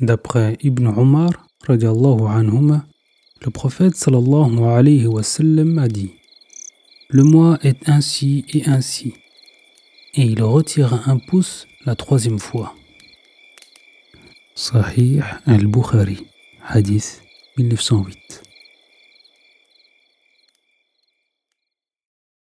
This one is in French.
D'après Ibn Omar, anhuma, le prophète sallallahu alayhi wa sallam a dit Le mois est ainsi et ainsi. Et il retira un pouce la troisième fois. Sahih al-Bukhari, hadith 1908.